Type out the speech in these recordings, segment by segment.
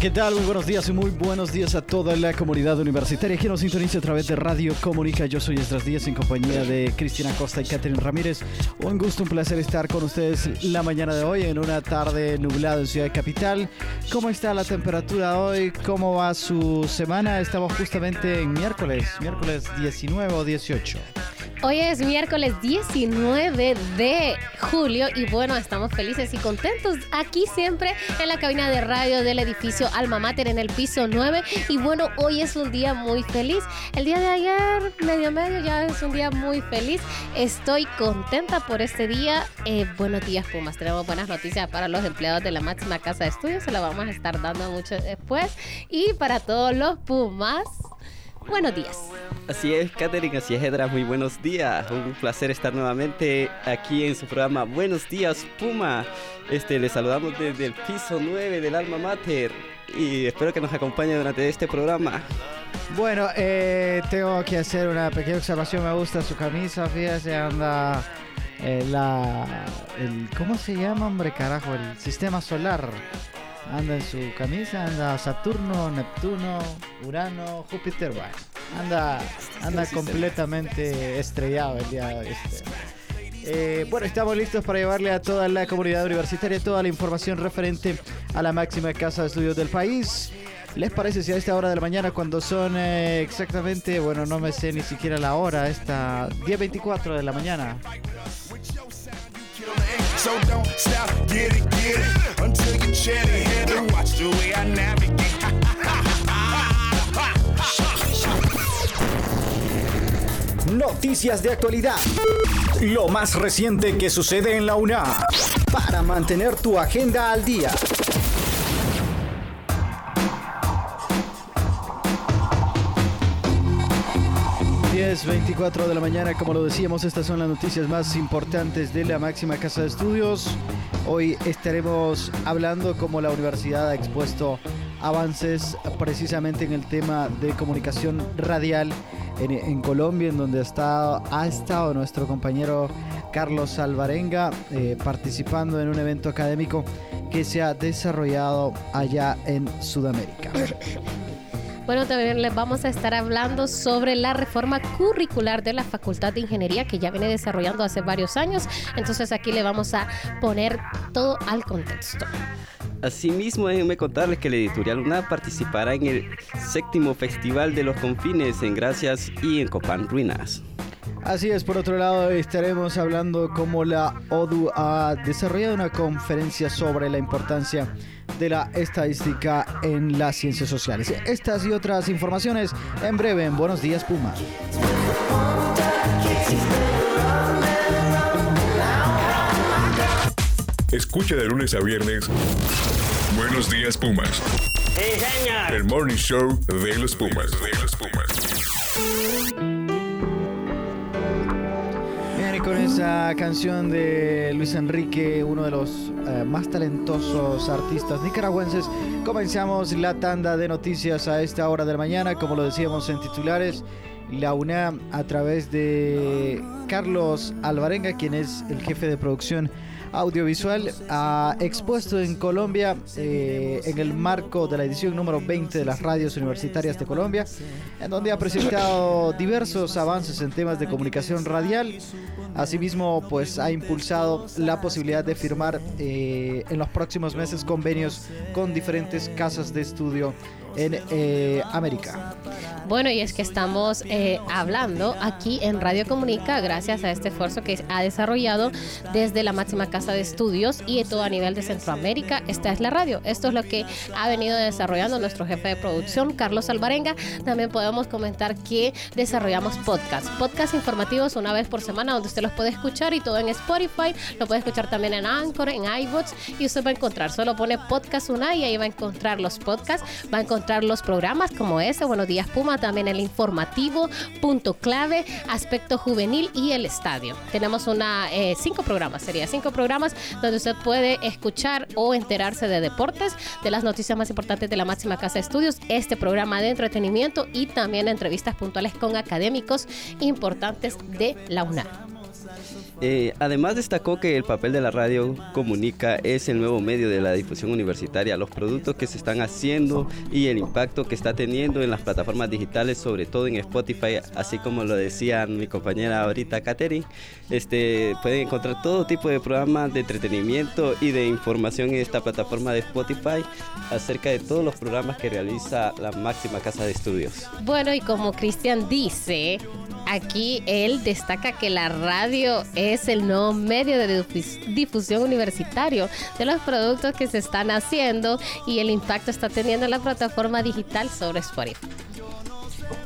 ¿Qué tal? Muy buenos días y muy buenos días a toda la comunidad universitaria que nos sintoniza a través de Radio Comunica. Yo soy Estras Díaz en compañía de Cristina Costa y Catherine Ramírez. Un gusto, un placer estar con ustedes la mañana de hoy en una tarde nublada en Ciudad Capital. ¿Cómo está la temperatura hoy? ¿Cómo va su semana? Estamos justamente en miércoles, miércoles 19 o 18. Hoy es miércoles 19 de julio y bueno, estamos felices y contentos aquí siempre en la cabina de radio del edificio Alma Mater en el piso 9 y bueno, hoy es un día muy feliz. El día de ayer, medio medio, ya es un día muy feliz. Estoy contenta por este día. Eh, buenos días Pumas, tenemos buenas noticias para los empleados de la máxima casa de estudios, se la vamos a estar dando mucho después y para todos los Pumas. Buenos días. Así es, Katherine, así es, Edra, muy buenos días. Un placer estar nuevamente aquí en su programa Buenos días, Puma. Este, les saludamos desde el piso 9 del Alma Mater y espero que nos acompañe durante este programa. Bueno, eh, tengo que hacer una pequeña observación. Me gusta su camisa, fíjese, anda eh, la. El, ¿Cómo se llama, hombre, carajo? El sistema solar. Anda en su camisa, anda Saturno, Neptuno, Urano, Júpiter, bueno, anda, anda completamente estrellado el día este. Eh, bueno, estamos listos para llevarle a toda la comunidad universitaria toda la información referente a la máxima casa de estudios del país. ¿Les parece si a esta hora de la mañana, cuando son eh, exactamente, bueno, no me sé ni siquiera la hora, esta 10.24 de la mañana? Noticias de actualidad. Lo más reciente que sucede en la UNA. Para mantener tu agenda al día. 10.24 de la mañana, como lo decíamos, estas son las noticias más importantes de la máxima casa de estudios. Hoy estaremos hablando cómo la universidad ha expuesto avances precisamente en el tema de comunicación radial en, Colombia, en donde está, ha estado nuestro compañero Carlos Alvarenga eh, participando en un evento académico que se ha desarrollado allá en Sudamérica. Bueno, también les vamos a estar hablando sobre la reforma curricular de la Facultad de Ingeniería que ya viene desarrollando hace varios años. Entonces aquí le vamos a poner todo al contexto. Asimismo, déjenme contarles que la editorial UNA participará en el séptimo Festival de los Confines en Gracias y en Copán Ruinas. Así es, por otro lado estaremos hablando cómo la ODU ha desarrollado una conferencia sobre la importancia de la estadística en las ciencias sociales. Estas y otras informaciones en breve en Buenos Días Puma. Escucha de lunes a viernes Buenos Días Pumas. El morning show de los Pumas. De los Pumas. con esa canción de Luis Enrique, uno de los eh, más talentosos artistas nicaragüenses, comenzamos la tanda de noticias a esta hora de la mañana, como lo decíamos en titulares. La UNAM a través de Carlos Alvarenga, quien es el jefe de producción audiovisual ha expuesto en Colombia eh, en el marco de la edición número 20 de las radios universitarias de Colombia, en donde ha presentado diversos avances en temas de comunicación radial. Asimismo, pues ha impulsado la posibilidad de firmar eh, en los próximos meses convenios con diferentes casas de estudio en eh, América. Bueno, y es que estamos hablando aquí en Radio Comunica, gracias gracias a este esfuerzo que ha desarrollado desde la máxima casa de estudios y todo a nivel de Centroamérica. Esta es la radio. Esto es lo que ha venido desarrollando nuestro jefe de producción, Carlos Alvarenga. También podemos comentar que desarrollamos podcasts, podcasts informativos una vez por semana donde usted los puede escuchar y todo en Spotify. Lo puede escuchar también en Anchor, en iBots y usted va a encontrar, solo pone podcast una y ahí va a encontrar los podcasts, va a encontrar los programas como ese, Buenos Días Puma, también el informativo, punto clave, aspecto juvenil y el estadio. Tenemos una eh, cinco programas, sería cinco programas donde usted puede escuchar o enterarse de deportes, de las noticias más importantes de la máxima casa de estudios, este programa de entretenimiento y también entrevistas puntuales con académicos importantes de la UNAM. Eh, además destacó que el papel de la radio comunica es el nuevo medio de la difusión universitaria, los productos que se están haciendo y el impacto que está teniendo en las plataformas digitales, sobre todo en Spotify, así como lo decía mi compañera ahorita Katherine, este, pueden encontrar todo tipo de programas de entretenimiento y de información en esta plataforma de Spotify acerca de todos los programas que realiza la máxima casa de estudios. Bueno, y como Cristian dice, aquí él destaca que la radio es el nuevo medio de difusión universitario de los productos que se están haciendo y el impacto está teniendo la plataforma digital sobre Spotify.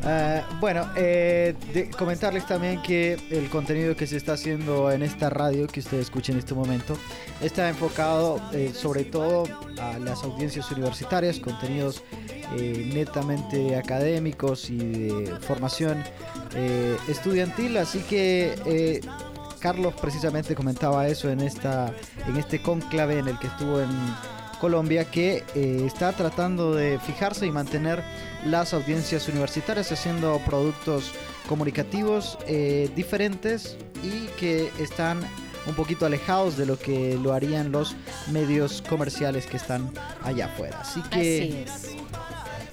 Ah, bueno, eh, comentarles también que el contenido que se está haciendo en esta radio que ustedes escuchen en este momento está enfocado eh, sobre todo a las audiencias universitarias, contenidos eh, netamente académicos y de formación estudiantil, así que Carlos precisamente comentaba eso en esta en este conclave en el que estuvo en Colombia que eh, está tratando de fijarse y mantener las audiencias universitarias haciendo productos comunicativos eh, diferentes y que están un poquito alejados de lo que lo harían los medios comerciales que están allá afuera. Así que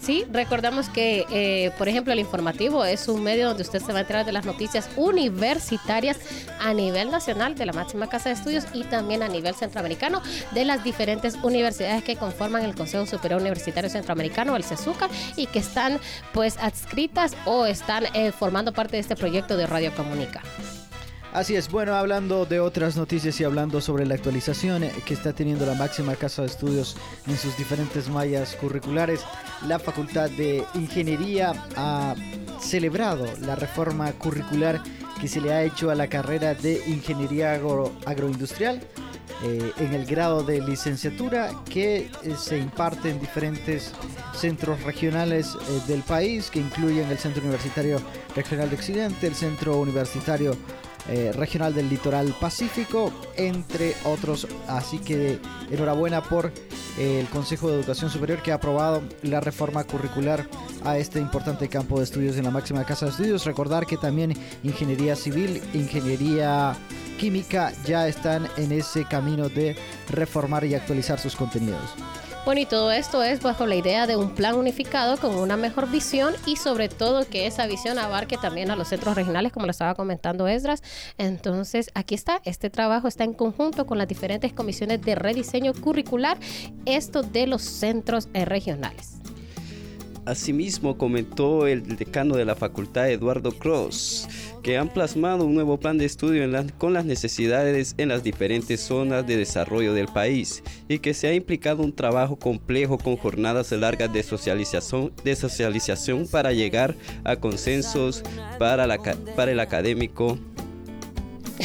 Sí, recordamos que, eh, por ejemplo, el informativo es un medio donde usted se va a enterar de las noticias universitarias a nivel nacional de la máxima casa de estudios y también a nivel centroamericano de las diferentes universidades que conforman el Consejo Superior Universitario Centroamericano, el CESUCA, y que están pues adscritas o están eh, formando parte de este proyecto de Radio Comunica. Así es, bueno, hablando de otras noticias y hablando sobre la actualización eh, que está teniendo la máxima casa de estudios en sus diferentes mallas curriculares, la Facultad de Ingeniería ha celebrado la reforma curricular que se le ha hecho a la carrera de Ingeniería Agroindustrial eh, en el grado de licenciatura que eh, se imparte en diferentes centros regionales del país que incluyen el Centro Universitario Regional de Occidente, el Centro Universitario eh, regional del Litoral Pacífico, entre otros. Así que enhorabuena por eh, el Consejo de Educación Superior que ha aprobado la reforma curricular a este importante campo de estudios en la máxima casa de estudios. Recordar que también ingeniería civil, ingeniería química ya están en ese camino de reformar y actualizar sus contenidos. Bueno, y todo esto es bajo la idea de un plan unificado con una mejor visión y sobre todo que esa visión abarque también a los centros regionales, como lo estaba comentando Esdras. Entonces, aquí está, este trabajo está en conjunto con las diferentes comisiones de rediseño curricular, esto de los centros eh, regionales. Asimismo, comentó el decano de la facultad, Eduardo Cross, que han plasmado un nuevo plan de estudio con las necesidades en las diferentes zonas de desarrollo del país y que se ha implicado un trabajo complejo con jornadas largas de socialización, para llegar a consensos para, la, el académico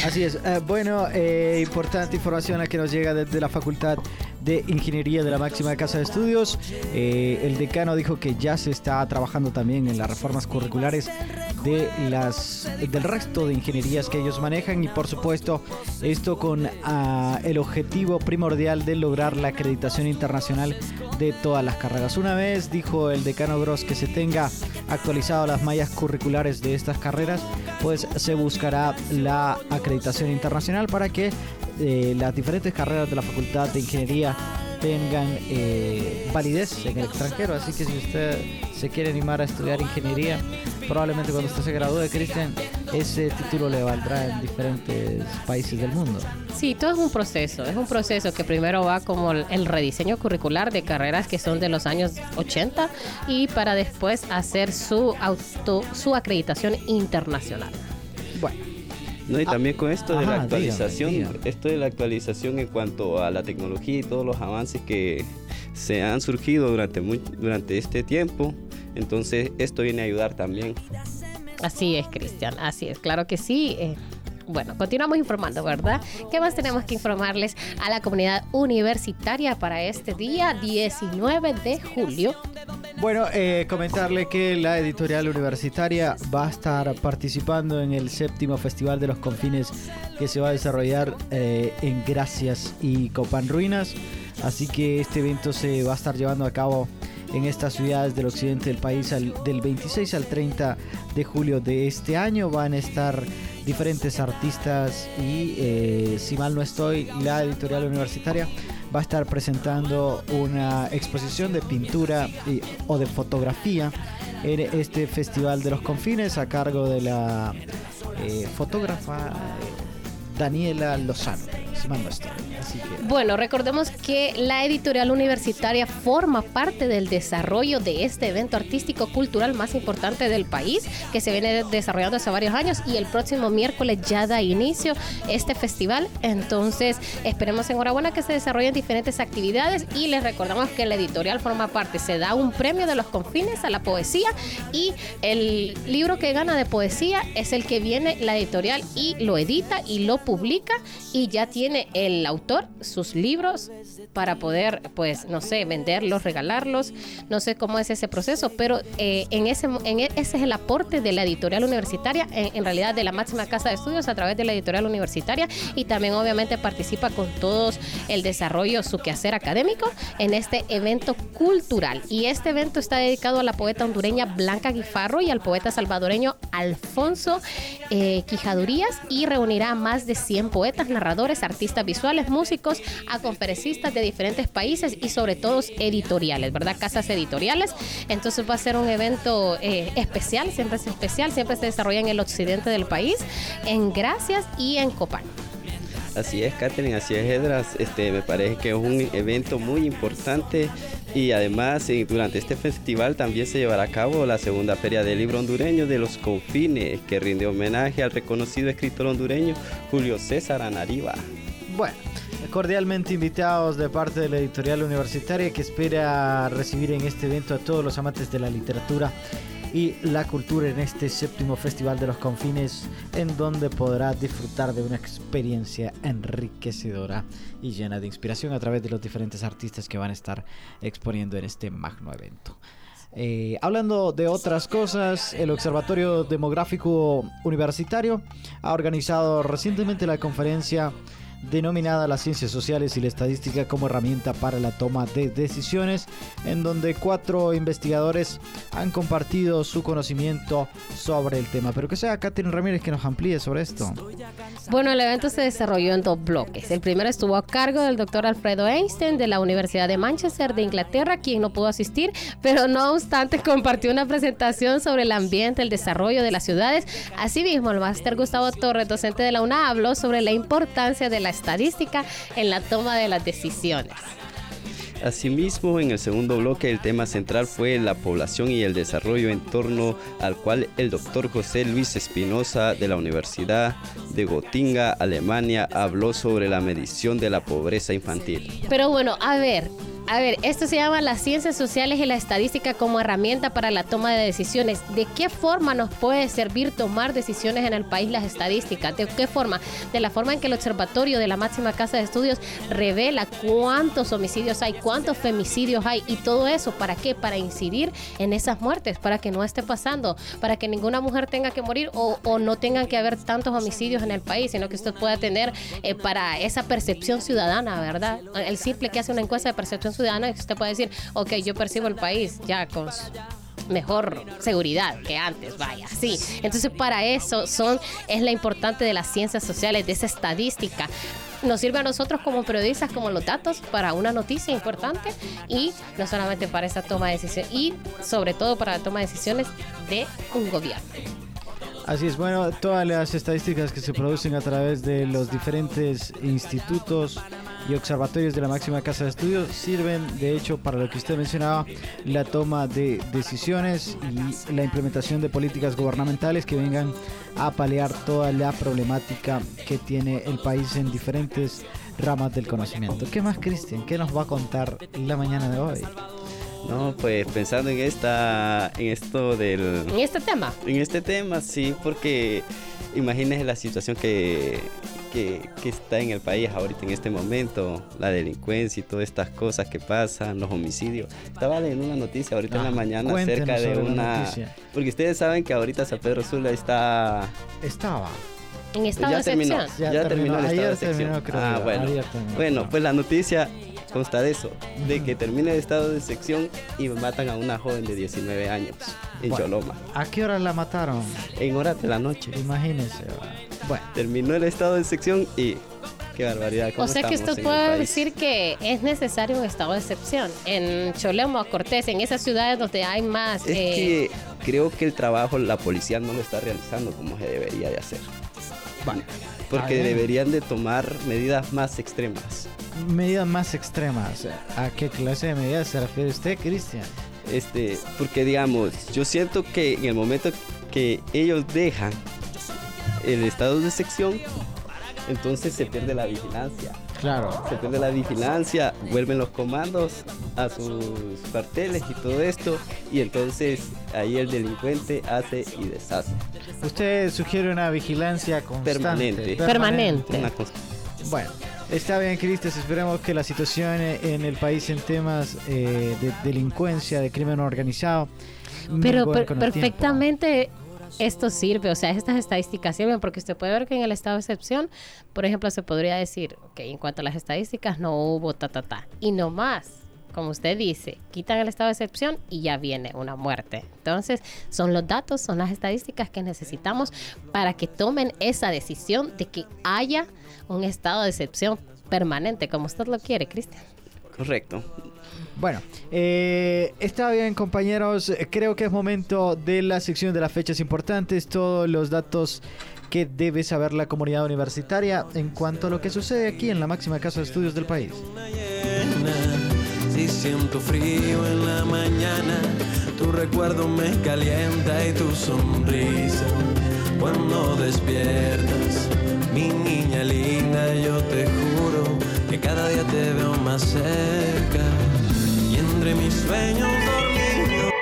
Así es. Eh, bueno, eh, importante información a que nos llega desde la Facultad de Ingeniería de la máxima casa de estudios. Eh, el decano dijo que ya se está trabajando también en las reformas curriculares de las del resto de ingenierías que ellos manejan y por supuesto esto con ah, el objetivo primordial de lograr la acreditación internacional de todas las carreras. Una vez dijo el decano Gross que se tenga actualizado las mallas curriculares de estas carreras, pues se buscará la acreditación internacional para que eh, las diferentes carreras de la Facultad de Ingeniería tengan eh, validez en el extranjero. Así que si usted se quiere animar a estudiar ingeniería, probablemente cuando usted se gradúe, Cristian, ese título le valdrá en diferentes países del mundo. Sí, todo es un proceso. Es un proceso que primero va como el rediseño curricular de carreras que son de los años 80 y para después hacer su auto, su acreditación internacional. Bueno. No, y Ah, también con esto de la actualización, dígame, dígame. esto de la actualización en cuanto a la tecnología y todos los avances que se han surgido durante, durante este tiempo, entonces esto viene a ayudar también. Así es, Cristian, así es, claro que sí. eh, bueno, continuamos informando, ¿verdad? ¿Qué más tenemos que informarles a la comunidad universitaria para este día 19 de julio? Bueno, eh, comentarle que la editorial universitaria va a estar participando en el séptimo Festival de los Confines que se va a desarrollar eh, en Gracias y Copan Ruinas. Así que este evento se va a estar llevando a cabo en estas ciudades del occidente del país del 26 al 30 de julio de este año. Van a estar diferentes artistas y, eh, si mal no estoy, la editorial universitaria va a estar presentando una exposición de pintura o de fotografía en este Festival de los Confines a cargo de la eh, fotógrafa eh, Daniela Lozano, Bueno, recordemos que la editorial universitaria forma parte del desarrollo de este evento artístico cultural más importante del país, que se viene desarrollando hace varios años y el próximo miércoles ya da inicio este festival. Entonces, esperemos enhorabuena que se desarrollen diferentes actividades y les recordamos que la editorial forma parte, se da un premio de los confines a la poesía y el libro que gana de poesía es el que viene la editorial y lo edita y lo publica y ya tiene el autor sus libros para poder, pues, no sé, venderlos, regalarlos. No sé cómo es ese proceso, pero eh, en ese, en e- ese es el aporte de la editorial universitaria, en, en realidad de la máxima casa de estudios a través de la editorial universitaria y también obviamente participa con todos el desarrollo, su quehacer académico en este evento cultural. Y este evento está dedicado a la poeta hondureña Blanca Guifarro y al poeta salvadoreño Alfonso eh, Quijadurías y reunirá a más de 100 poetas, narradores, artistas visuales, músicos, a conferencistas de diferentes países y sobre todo editoriales, ¿verdad? Casas editoriales. Entonces va a ser un evento eh, especial, siempre es especial, siempre se desarrolla en el occidente del país, en Gracias y en Copán. Así es, Catherine, así es, Edras. Este, me parece que es un evento muy importante y además eh, durante este festival también se llevará a cabo la segunda Feria del Libro Hondureño de los Confines, que rinde homenaje al reconocido escritor hondureño Julio César Anariba. Bueno, cordialmente invitados de parte de la editorial universitaria que espera recibir en este evento a todos los amantes de la literatura y la cultura en este séptimo Festival de los Confines, en donde podrá disfrutar de una experiencia enriquecedora y llena de inspiración a través de los diferentes artistas que van a estar exponiendo en este magno evento. Eh, hablando de otras cosas, el Observatorio Demográfico Universitario ha organizado recientemente la conferencia denominada las ciencias sociales y la estadística como herramienta para la toma de decisiones, en donde cuatro investigadores han compartido su conocimiento sobre el tema. Pero que sea Catherine Ramírez que nos amplíe sobre esto. Bueno, el evento se desarrolló en dos bloques. El primero estuvo a cargo del doctor Alfredo Einstein de la Universidad de Manchester de Inglaterra, quien no pudo asistir, pero no obstante compartió una presentación sobre el ambiente, el desarrollo de las ciudades. Asimismo, el máster Gustavo Torres, docente de la UNA, habló sobre la importancia de la estadística en la toma de las decisiones. Asimismo, en el segundo bloque el tema central fue la población y el desarrollo en torno al cual el doctor José Luis Espinosa de la Universidad de Gotinga, Alemania, habló sobre la medición de la pobreza infantil. Pero bueno, a ver, a ver, esto se llama las ciencias sociales y la estadística como herramienta para la toma de decisiones. ¿De qué forma nos puede servir tomar decisiones en el país las estadísticas? ¿De qué forma? De la forma en que el observatorio de la máxima casa de estudios revela cuántos homicidios hay, cuántos femicidios hay y todo eso. ¿Para qué? Para incidir en esas muertes, para que no esté pasando, para que ninguna mujer tenga que morir o, no tengan que haber tantos homicidios en el país, sino que usted pueda tener eh, para esa percepción ciudadana, ¿verdad? El simple que hace una encuesta de percepción ciudadana, que usted puede decir, ok, yo percibo el país ya con mejor seguridad que antes, vaya, sí. Entonces para eso son es la importante de las ciencias sociales, de esa estadística. Nos sirve a nosotros como periodistas, como los datos, para una noticia importante y no solamente para esa toma de decisiones, y sobre todo para la toma de decisiones de un gobierno. Así es, bueno, todas las estadísticas que se producen a través de los diferentes institutos y observatorios de la máxima casa de estudios sirven, de hecho, para lo que usted mencionaba, la toma de decisiones y la implementación de políticas gubernamentales que vengan a paliar toda la problemática que tiene el país en diferentes ramas del conocimiento. ¿Qué más, Cristian? ¿Qué nos va a contar la mañana de hoy? No, pues pensando en esta, en esto del... En este tema. En este tema, sí, porque imagínese la situación que, que, está en el país ahorita en este momento, la delincuencia y todas estas cosas que pasan, los homicidios. Estaba leyendo una noticia ahorita en la ah, mañana acerca de una... Porque ustedes saben que ahorita San Pedro Sula está... Estaba. En estado ya de terminó, Ya, terminó, el estado de sección. ah, bueno. bueno, pues la noticia consta de eso, de que termina el estado de sección y matan a una joven de 19 años en Choloma. ¿A qué hora la mataron? En horas de la noche. Imagínense. Bueno. Terminó el estado de sección y Qué barbaridad. O sea que usted puede decir que es necesario un estado de excepción. En Choloma, Cortés, en esas ciudades donde hay más... Es que eh, creo que el trabajo la policía no lo está realizando como se debería de hacer. Bueno, porque deberían de tomar medidas más extremas medidas más extremas. ¿A qué clase de medidas se refiere usted, Cristian? Este, porque digamos, yo siento que en el momento que ellos dejan el estado de sección, entonces se pierde la vigilancia. Claro. Se pierde la vigilancia, vuelven los comandos a sus cuarteles y todo esto, y entonces ahí el delincuente hace y deshace. Usted sugiere una vigilancia constante. Permanente. Permanente. Bueno, Está bien, Cristes. Esperemos que la situación en el país en temas eh, de delincuencia, de crimen organizado. Pero perfectamente esto sirve, o sea, estas estadísticas sirven porque usted puede ver que en el estado de excepción, por ejemplo, se podría decir que en cuanto a las estadísticas no hubo ta ta ta y no más. Como usted dice, quitan el estado de excepción y ya viene una muerte. Entonces, son los datos, son las estadísticas que necesitamos para que tomen esa decisión de que haya un estado de excepción permanente, como usted lo quiere, Cristian. Correcto. Bueno, eh, está bien compañeros, creo que es momento de la sección de las fechas importantes, todos los datos que debe saber la comunidad universitaria en cuanto a lo que sucede aquí en la máxima casa de estudios del país. Si siento frío en la mañana, tu recuerdo me calienta y tu sonrisa cuando despiertas mi niña linda, yo te juro que cada día te veo más cerca y entre mis sueños dormidos.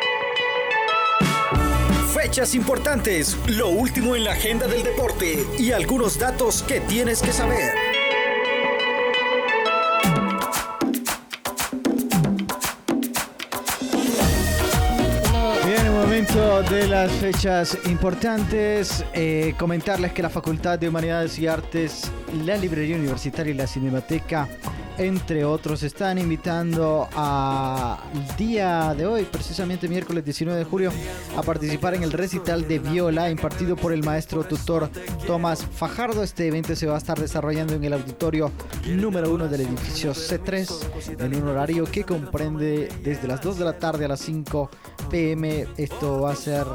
Fechas importantes, lo último en la agenda del deporte y algunos datos que tienes que saber. De las fechas importantes, eh, comentarles que la Facultad de Humanidades y Artes, la Librería Universitaria y la Cinemateca entre otros, están invitando al día de hoy, precisamente miércoles 19 de julio, a participar en el recital de viola impartido por el maestro tutor Tomás Fajardo. Este evento se va a estar desarrollando en el auditorio número 1 del edificio C3 en un horario que comprende desde las 2 de la tarde a las 5 pm. Esto va a ser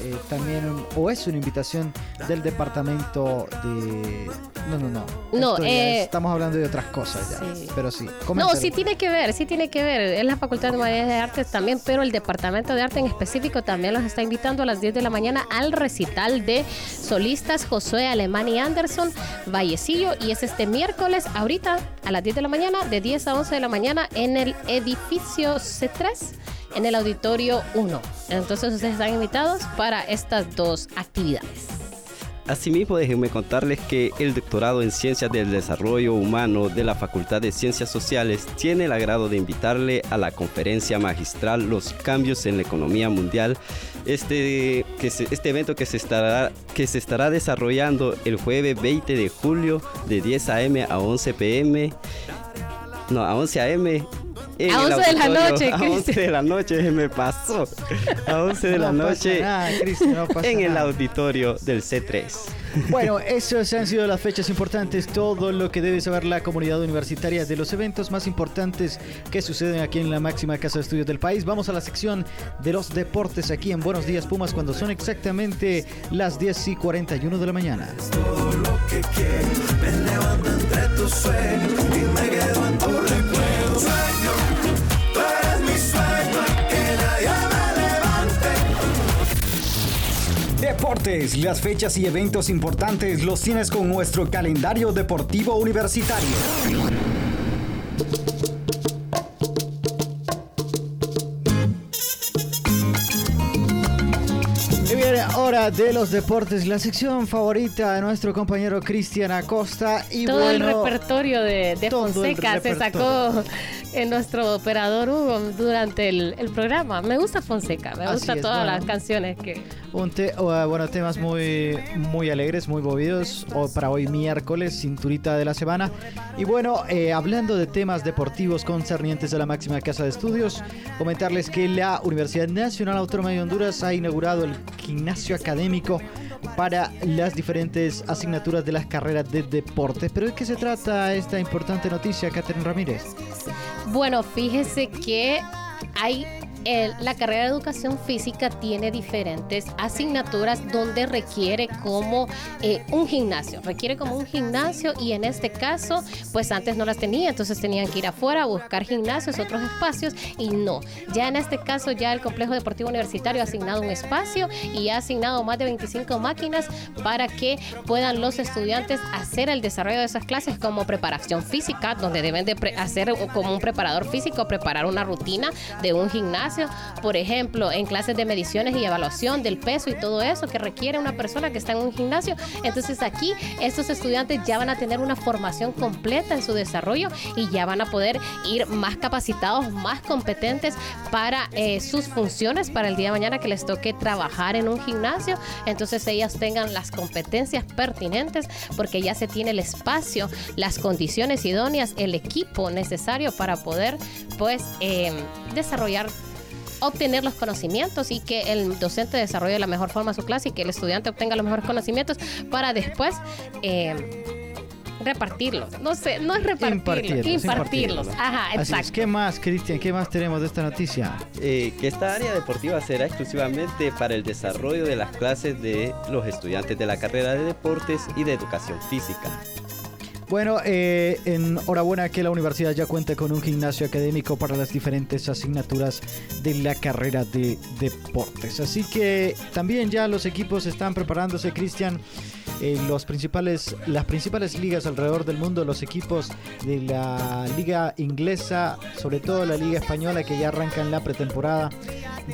eh, también, o es una invitación del departamento de... No, no, no. No, eh, estamos hablando de otras cosas ya pero sí. No, sí tiene que ver, sí tiene que ver. Es la Facultad de Humanidades de Artes también, pero el Departamento de Arte en específico también los está invitando a las 10 de la mañana al recital de solistas Josué Alemán y Anderson Vallecillo. Y es este miércoles, ahorita a las 10 de la mañana, de 10 a 11 de la mañana, en el edificio C3 en el auditorio 1. Entonces ustedes están invitados para estas dos actividades. Asimismo, déjenme contarles que el doctorado en Ciencias del Desarrollo Humano de la Facultad de Ciencias Sociales tiene el agrado de invitarle a la conferencia magistral Los cambios en la economía mundial. Este, que este evento que se, estará, que se estará desarrollando el jueves 20 de julio de 10 a.m. a 11 p.m. No, a 11 a.m a 11 de la noche, A 11 de la noche me pasó. A 11 de la noche en el auditorio del C3. Bueno, esas han sido las fechas importantes, todo lo que debe saber la comunidad universitaria de los eventos más importantes que suceden aquí en la máxima casa de estudios del país. Vamos a la sección de los deportes aquí en Buenos Días Pumas cuando son exactamente las 10 y 41 de la mañana. Todo lo que me entre tu sueño y me quedo en tu Deportes, las fechas y eventos importantes los tienes con nuestro calendario deportivo universitario. Hora de los deportes, la sección favorita de nuestro compañero Cristian Acosta. Y Todo el repertorio de, de Fonseca se sacó en nuestro operador Hugo durante el, el programa. Me gusta Fonseca, me gustan todas bueno. las canciones que... Un te- uh, bueno, temas muy, muy alegres, muy movidos o para hoy miércoles, cinturita de la semana. Y bueno, eh, hablando de temas deportivos concernientes a la máxima casa de estudios, comentarles que la Universidad Nacional Autónoma de Honduras ha inaugurado el gimnasio académico para las diferentes asignaturas de las carreras de deporte. Pero ¿de qué se trata esta importante noticia, Catherine Ramírez? Bueno, fíjese que hay la carrera de educación física tiene diferentes asignaturas donde requiere como eh, un gimnasio, requiere como un gimnasio y en este caso, pues antes no las tenía, entonces tenían que ir afuera a buscar gimnasios, otros espacios y no. Ya en este caso ya el complejo deportivo universitario ha asignado un espacio y ha asignado más de 25 máquinas para que puedan los estudiantes hacer el desarrollo de esas clases como preparación física, donde deben de hacer como un preparador físico, preparar una rutina de un gimnasio, por ejemplo, en clases de mediciones y evaluación del peso y todo eso que requiere una persona que está en un gimnasio. Entonces aquí estos estudiantes ya van a tener una formación completa en su desarrollo y ya van a poder ir más capacitados, más competentes para eh, sus funciones para el día de mañana que les toque trabajar en un gimnasio. Entonces ellas tengan las competencias pertinentes porque ya se tiene el espacio, las condiciones idóneas, el equipo necesario para poder pues eh, desarrollar obtener los conocimientos y que el docente desarrolle de la mejor forma su clase y que el estudiante obtenga los mejores conocimientos para después eh, repartirlos. No sé, no es repartirlos, Impartirlos, impartirlos. impartirlos. Ajá, Así es. exacto. ¿Qué más, Cristian? ¿Qué más tenemos de esta noticia? Eh, que esta área deportiva será exclusivamente para el desarrollo de las clases de los estudiantes de la carrera de deportes y de educación física. Bueno, eh, enhorabuena que la universidad ya cuenta con un gimnasio académico para las diferentes asignaturas de la carrera de deportes. Así que también ya los equipos están preparándose, Cristian. En los principales, las principales ligas alrededor del mundo, los equipos de la liga inglesa, sobre todo la liga española que ya arrancan la pretemporada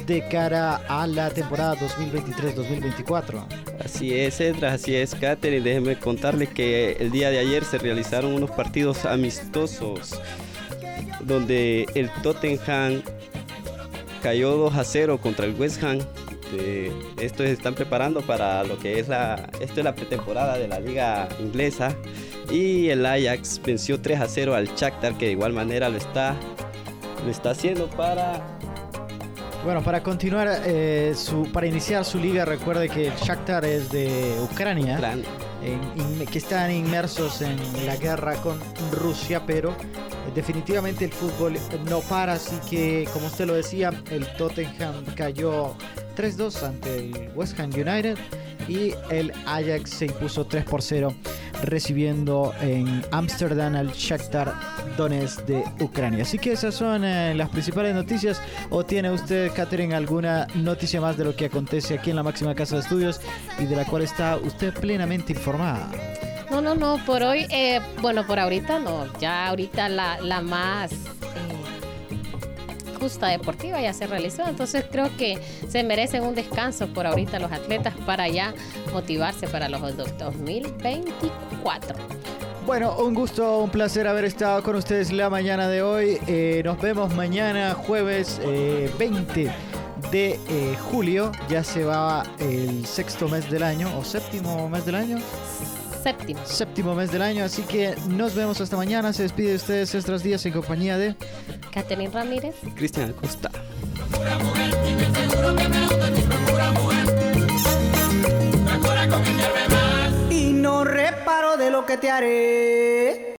de cara a la temporada 2023-2024. Así es, Edra, así es, Katherine. Déjeme contarle que el día de ayer se realizaron unos partidos amistosos donde el Tottenham cayó 2 a 0 contra el West Ham. Eh, estos están preparando para lo que es la, esto es la pretemporada de la liga inglesa. Y el Ajax venció 3 a 0 al Shakhtar, que de igual manera lo está, lo está haciendo para Bueno, para continuar, eh, su, para iniciar su liga, recuerde que el Shakhtar es de Ucrania, en- in- que están inmersos en la guerra con Rusia, pero eh, definitivamente el fútbol no para, así que como usted lo decía, el Tottenham cayó 3-2 ante el West Ham United y el Ajax se impuso 3 por 0 recibiendo en Ámsterdam al Shakhtar Donetsk de Ucrania. Así que esas son eh, las principales noticias. ¿O tiene usted, Catherine, alguna noticia más de lo que acontece aquí en la máxima casa de estudios y de la cual está usted plenamente informada? No, no, no, por hoy, eh, bueno, por ahorita no, ya ahorita la, la más eh, justa deportiva ya se realizó, entonces creo que se merecen un descanso por ahorita los atletas para ya motivarse para los 2024. Bueno, un gusto, un placer haber estado con ustedes la mañana de hoy. Eh, nos vemos mañana, jueves eh, 20 de eh, julio. Ya se va el sexto mes del año, o séptimo mes del año. Séptimo. Séptimo mes del año, así que nos vemos hasta mañana. Se despide de ustedes Estras Díaz en compañía de... Catherine Ramírez. Cristian Acosta. Y no reparo de lo que te haré.